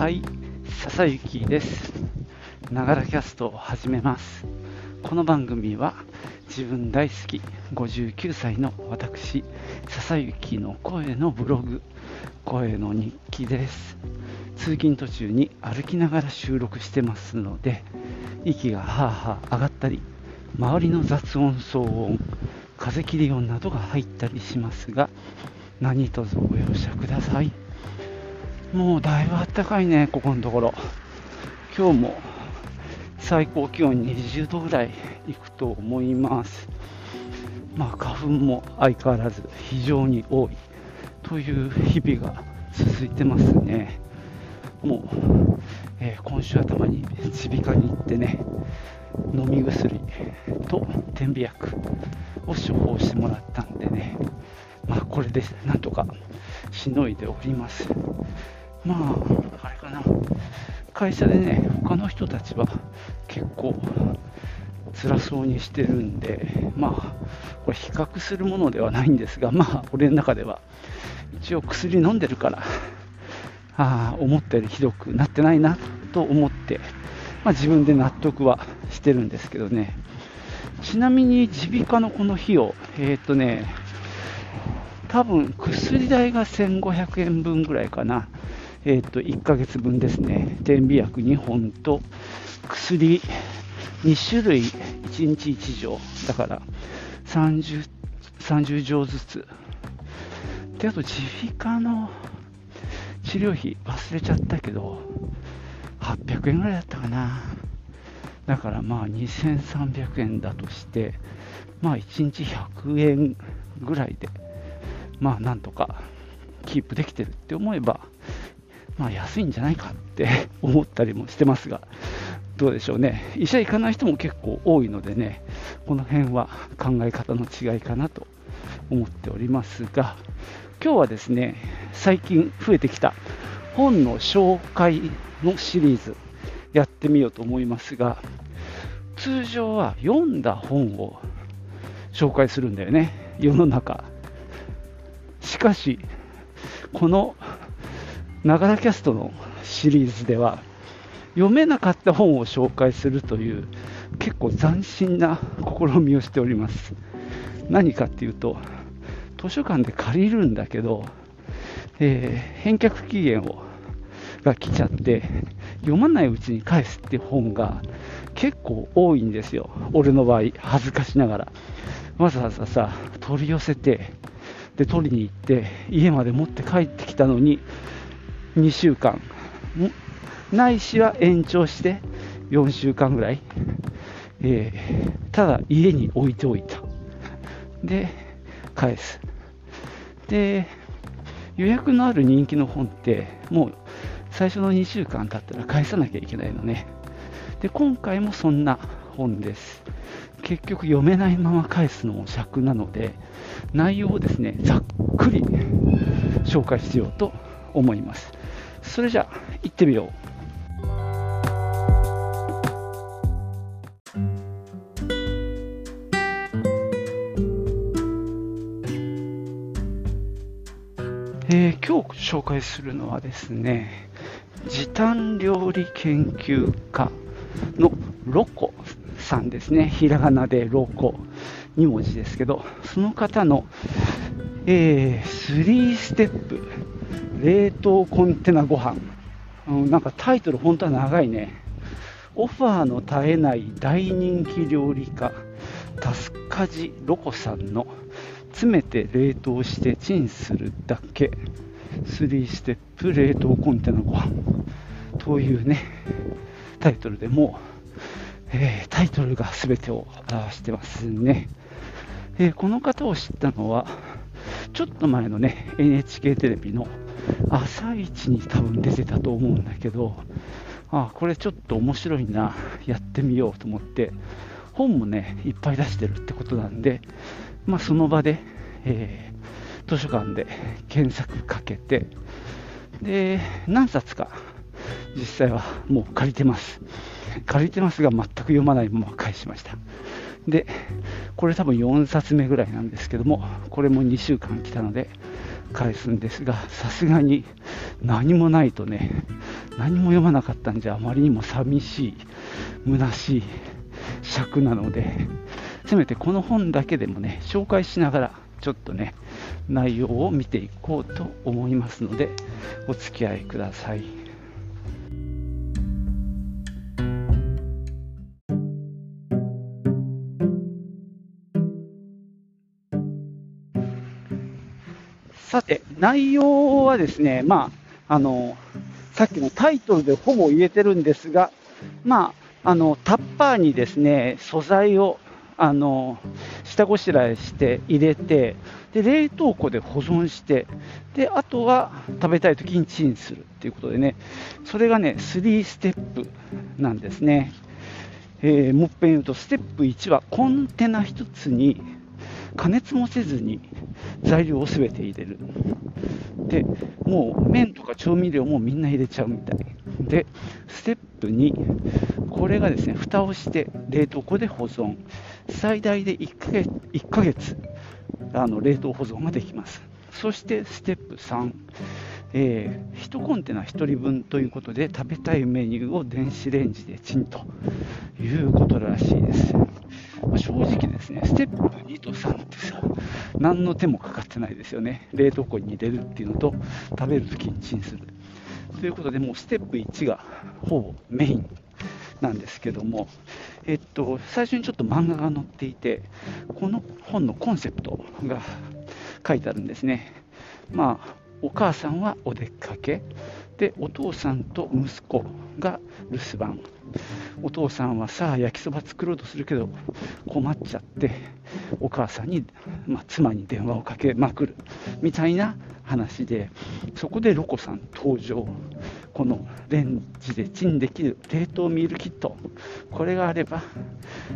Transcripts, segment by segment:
はい、笹雪です。ながらキャストを始めます。この番組は自分大好き59歳の私、笹雪の声のブログ、声の日記です。通勤途中に歩きながら収録してますので、息がはあはあ上がったり、周りの雑音、騒音、風切り音などが入ったりしますが、何卒ご容赦ください。もうだいぶ暖かいね、ここのところ。今日も最高気温20度ぐらいいくと思います。まあ花粉も相変わらず非常に多いという日々が続いてますね。もう、えー今週頭に耳鼻科に行ってね、飲み薬と点鼻薬を処方してもらったんでね、まあこれでなんとかしのいでおります。まあ、あれかな、会社でね、他の人たちは結構辛そうにしてるんで、まあ、これ比較するものではないんですが、まあ、俺の中では一応薬飲んでるから、ああ、思ったよりひどくなってないなと思って、まあ、自分で納得はしてるんですけどね。ちなみに耳鼻科のこの費用、えーっとね、多分薬代が1500円分ぐらいかな。えー、と1ヶ月分ですね、点鼻薬2本と薬2種類、1日1錠、だから30、30錠ずつ。で、あと耳鼻科の治療費忘れちゃったけど、800円ぐらいだったかな。だからまあ2300円だとして、まあ1日100円ぐらいで、まあなんとかキープできてるって思えば、まあ安いんじゃないかって 思ったりもしてますが、どうでしょうね。医者行かない人も結構多いのでね、この辺は考え方の違いかなと思っておりますが、今日はですね、最近増えてきた本の紹介のシリーズやってみようと思いますが、通常は読んだ本を紹介するんだよね、世の中。しかし、このながらキャストのシリーズでは読めなかった本を紹介するという結構斬新な試みをしております。何かっていうと図書館で借りるんだけど、えー返却期限をが来ちゃって読まないうちに返すって本が結構多いんですよ。俺の場合恥ずかしながら。わざわざさ取り寄せてで取りに行って家まで持って帰ってきたのに2週間。ないしは延長して4週間ぐらい、えーただ家に置いておいた。で返す。で予約のある人気の本ってもう最初の2週間経ったら返さなきゃいけないのね。で今回もそんな本です。結局読めないまま返すのも尺なので内容をですねざっくり紹介しようと思います。それじゃあ行ってみよう。えー今日紹介するのはですね時短料理研究家のロコさんですね。ひらがなでロコ2文字ですけどその方の、えー、3ステップ冷凍コンテナご飯。うんなんかタイトル本当は長いね。オファーの絶えない大人気料理家タスカジロコさんの詰めて冷凍してチンするだけ。3ステップ冷凍コンテナご飯。というねタイトルでもう、えータイトルが全てを表してますね、えーこの方を知ったのはちょっと前のね NHK テレビの朝一に多分出てたと思うんだけどあこれちょっと面白いなやってみようと思って本もねいっぱい出してるってことなんで、まあ、その場で、えー図書館で検索かけてで何冊か実際はもう借りてます。借りてますが全く読まないまま返しました。でこれ多分4冊目ぐらいなんですけどもこれも2週間来たので返すんですが、さすがに何もないとね、何も読まなかったんじゃあまりにも寂しい、虚しい尺なので、せめてこの本だけでもね、紹介しながら、ちょっとね、内容を見ていこうと思いますので、お付き合いください。さて、内容はですね、まあ、あの、さっきのタイトルでほぼ言えてるんですが、まあ、あの、タッパーにですね、素材を、あの、下ごしらえして入れて、で、冷凍庫で保存して、で、あとは食べたい時にチンするっていうことでね、それがね、3ステップなんですね。えー、もっぺん言うと、ステップ1はコンテナ1つに加熱もせずに材料をすべて入れる。で、もう麺とか調味料もみんな入れちゃうみたい。で、ステップ2、これがですね、蓋をして冷凍庫で保存。最大で1ヶ月 ,1 ヶ月あの冷凍保存ができます。そしてステップ3、えー、1コンテナ1人分ということで食べたいメニューを電子レンジでチンということらしいです。まあ、正直ですね、ステップ2と3ってさ、何の手もかかってないですよね。冷凍庫に入れるっていうのと、食べるときにチンする。ということで、もうステップ1がほぼメインなんですけども、えっと、最初にちょっと漫画が載っていて、この本のコンセプトが書いてあるんですね。まあ、お母さんはお出かけ、で、お父さんと息子が留守番。お父さんはさあ焼きそば作ろうとするけど困っちゃってお母さんに、まあ、妻に電話をかけまくるみたいな話でそこでロコさん登場このレンジでチンできる冷凍ミールキットこれがあれば、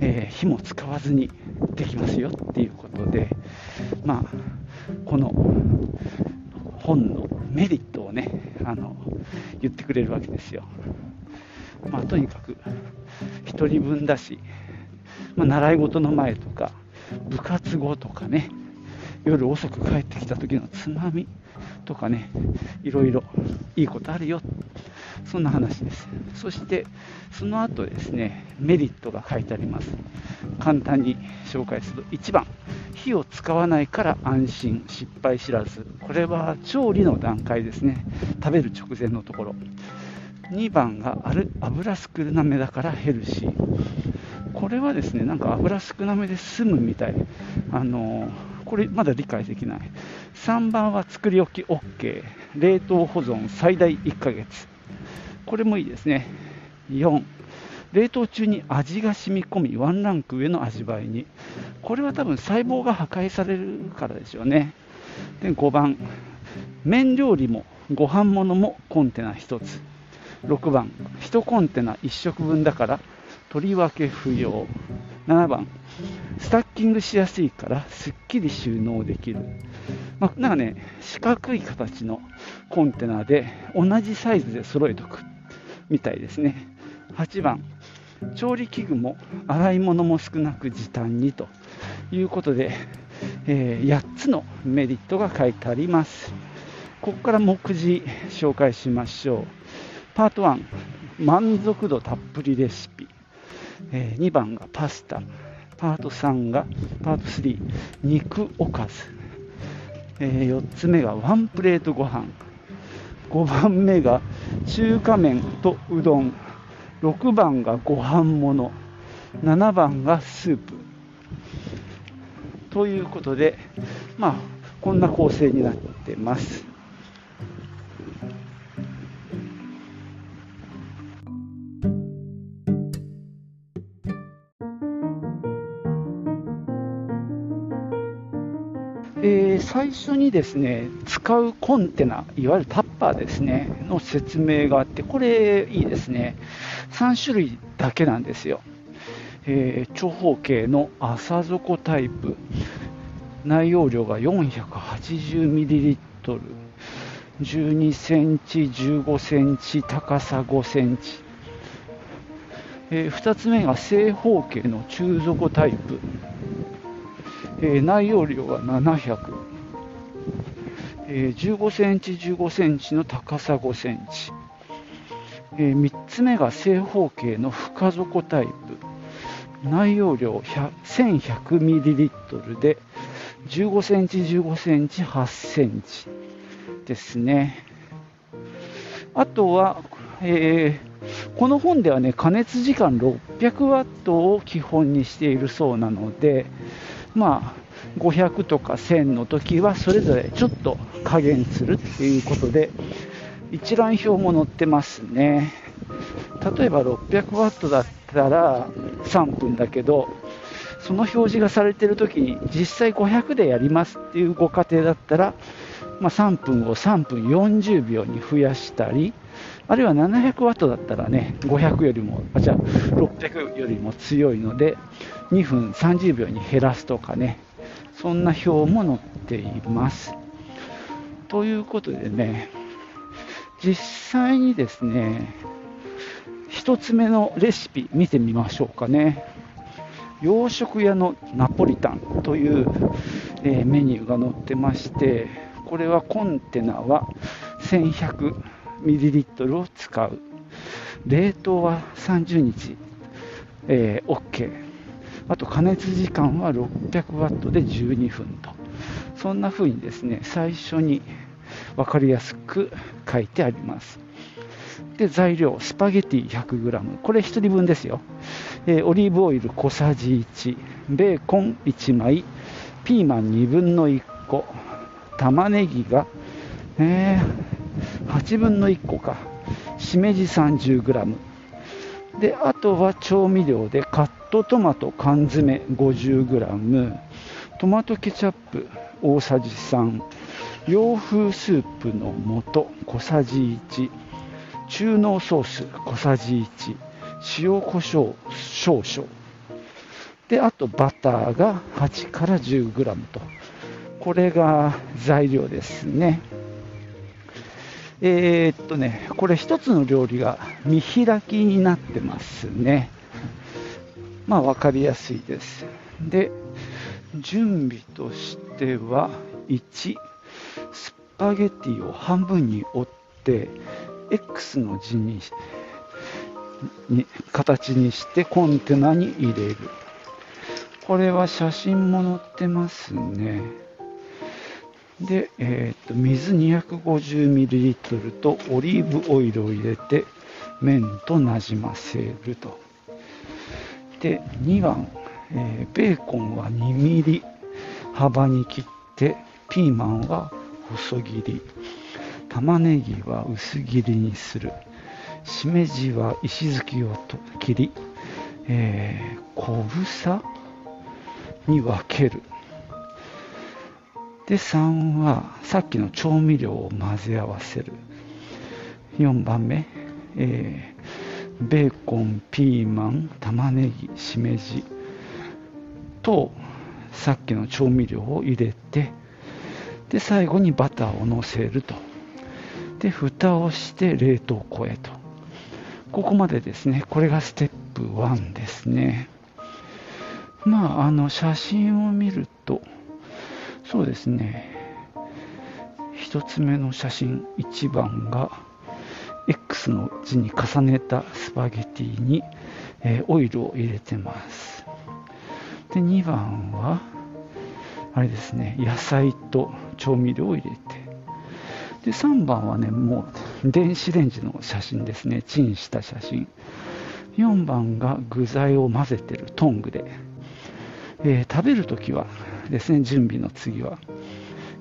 えー、火も使わずにできますよっていうことでまあこの本のメリットあの言ってくれるわけですよ。まあ、とにかく1人分だし、まあ、習い事の前とか部活後とかね夜遅く帰ってきた時のつまみとかねいろいろいいことあるよ。そんな話です。そしてその後ですねメリットが書いてあります。簡単に紹介すると1番。火を使わないから安心失敗知らずこれは調理の段階ですね食べる直前のところ2番がある油少なめだからヘルシー。これはですね、なんか油少なめで済むみたい。あのこれまだ理解できない。3番は作り置き OK。冷凍保存最大1ヶ月。これもいいですね。4、冷凍中に味が染み込み、ワンランク上の味わいに。これは多分細胞が破壊されるからでしょうね。で5番、麺料理もご飯物もコンテナ1つ。6番、1コンテナ1食分だから取り分け不要。7番、スタッキングしやすいからすっきり収納できる。まあ、なんかね、四角い形のコンテナで同じサイズで揃えとくみたいですね。8番、調理器具も洗い物も少なく時短にということで、えー、8つのメリットが書いてあります。ここから目次紹介しましょう。パート1、満足度たっぷりレシピ。えー、2番がパスタ。パート3が、パート3、肉おかず。えー、4つ目がワンプレートご飯。5番目が中華麺とうどん。6番がご飯もの。7番がスープ。ということで、まあ、こんな構成になってます。最初にですね使うコンテナ、いわゆるタッパーですねの説明があって、これいいですね、3種類だけなんですよ。えー、長方形の浅底タイプ、内容量が 480ml、12センチ、15センチ、高さ5センチ。えー、2つ目が正方形の中底タイプ、えー、内容量は700、え、15センチ15センチの高さ5センチ、え3つ目が正方形の深底タイプ。内容量 1100ml で15センチ15センチ8センチですね。あとは、えー、この本ではね加熱時間600ワットを基本にしているそうなのでまあ500とか1000の時はそれぞれちょっと加減するっていうことで一覧表も載ってますね。例えば600ワットだったら3分だけどその表示がされてる時に実際500でやりますっていうご家庭だったら、まあ、3分を3分40秒に増やしたりあるいは700ワットだったらね500よりもあじゃあ600よりも強いので2分30秒に減らすとかね。そんな表も載っています。ということでね、実際にですね、1つ目のレシピ見てみましょうかね。洋食屋のナポリタンという、えー、メニューが載ってまして、これはコンテナは 1100ml を使う。冷凍は30日、えー、OK。あと加熱時間は600ワットで12分と。そんな風にですね、最初に分かりやすく書いてあります。で、材料、スパゲティ 100g。これ1人分ですよ。えー、オリーブオイル小さじ1、ベーコン1枚、ピーマン2分の1個、玉ねぎが、えー、8分の1個か、しめじ 30g。で、あとは調味料でカットトマト缶詰 50g トマトケチャップ大さじ3洋風スープの素小さじ1中濃ソース小さじ1塩コショウ少々。であとバターが8から 10g と。これが材料ですね。えー、っとねこれ1つの料理が見開きになってますね。まあ、分かりやすいです。で、準備としては、1、スパゲティを半分に折って、X の字にに形にしてコンテナに入れる。これは写真も載ってますね。で、えーと、と水 250ml とオリーブオイルを入れて麺となじませると。で2番、えー、ベーコンは2ミリ幅に切ってピーマンは細切り玉ねぎは薄切りにするしめじは石突きを切り、えー、小房に分ける。で3はさっきの調味料を混ぜ合わせる。4番目、えベーコン、ピーマン、玉ねぎ、しめじとさっきの調味料を入れてで最後にバターをのせると。で蓋をして冷凍庫へと。ここまでですね。これがステップ1ですね。まああの写真を見るとそうですね。1つ目の写真1番が X の字に重ねたスパゲティに、えー、オイルを入れてます。で、2番は、あれですね、野菜と調味料を入れて。で、3番はね、もう電子レンジの写真ですね、チンした写真。4番が具材を混ぜてるトングで。えー、食べるときはですね、準備の次は、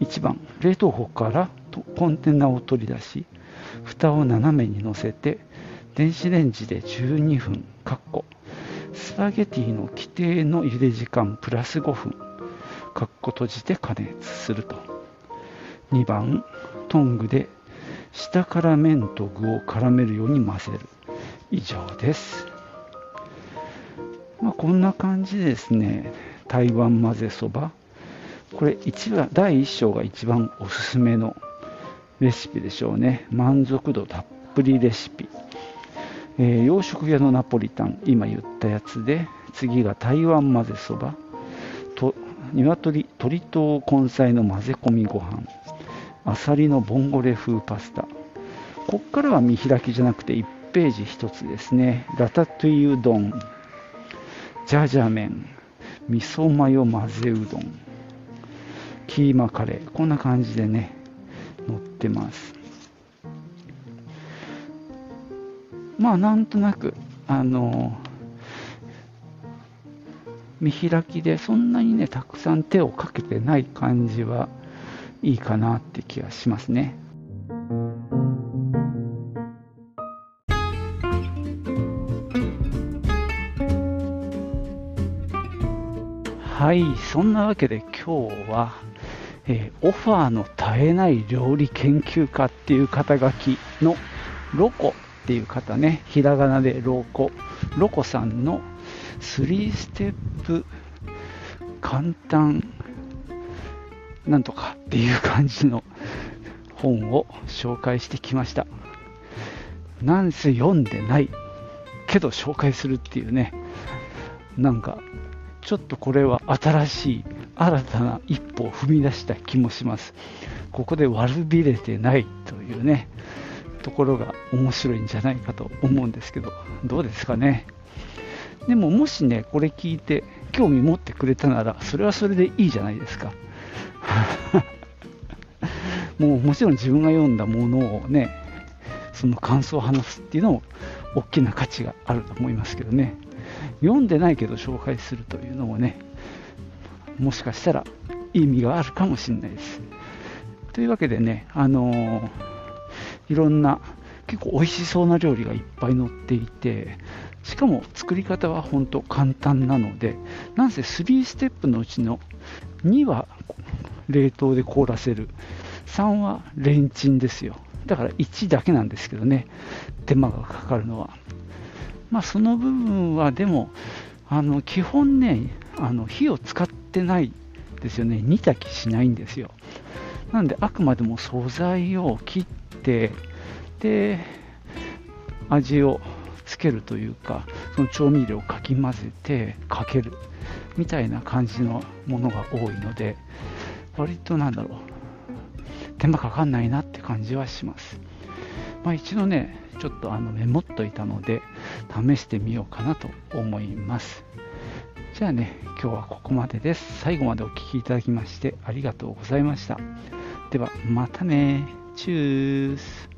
1番、冷凍庫からコンテナを取り出し、蓋を斜めに乗せて電子レンジで12分かっこスパゲティの規定の茹で時間プラス5分かっこ閉じて加熱すると。2番トングで下から麺と具を絡めるように混ぜる。以上です。まあ、こんな感じですね。台湾混ぜそば。これ一番第1章が一番おすすめのレシピでしょうね。満足度たっぷりレシピ、えー、洋食屋のナポリタン。今言ったやつで。次が台湾混ぜそば。と鶏鶏と根菜の混ぜ込みご飯。あさりのボンゴレ風パスタ。こっからは見開きじゃなくて1ページ1つですね。ラタトゥイうどんジャジャ麺。味噌マヨ混ぜうどん。キーマカレー。こんな感じでね。載ってますまあなんとなくあの見開きでそんなにねたくさん手をかけてない感じはいいかなって気がしますね。はい、そんなわけで今日は、えー、オファーの絶えない料理研究家っていう肩書きのロコっていう方ね、ひらがなでロコ、ロコさんの3ステップ簡単なんとかっていう感じの本を紹介してきました。なんせ読んでないけど紹介するっていうね、なんかちょっとこれは新しい新たな一歩を踏み出した気もします。ここで悪びれてないというね、ところが面白いんじゃないかと思うんですけど、どうですかね。でももしね、これ聞いて興味持ってくれたなら、それはそれでいいじゃないですか。もうもちろん自分が読んだものをね、その感想を話すっていうのも大きな価値があると思いますけどね。読んでないけど紹介するというのもね、もしかしたら意味があるかもしれないです。というわけでね、あのー、いろんな結構美味しそうな料理がいっぱい載っていて、しかも作り方は本当簡単なので、なんせ3ステップのうちの2は冷凍で凍らせる、3はレンチンですよ。だから1だけなんですけどね、手間がかかるのは。まあ、その部分はでも、あの基本ね、あの火を使ってないですよね、煮炊きしないんですよ。なので、あくまでも素材を切って、で、味をつけるというかその調味料をかき混ぜてかけるみたいな感じのものが多いので割となんだろう手間かかんないなって感じはします、まあ、一度ねちょっとあのメモっといたので試してみようかなと思います。じゃあね今日はここまでです。最後までお聴きいただきましてありがとうございました。ではまたね。チュース。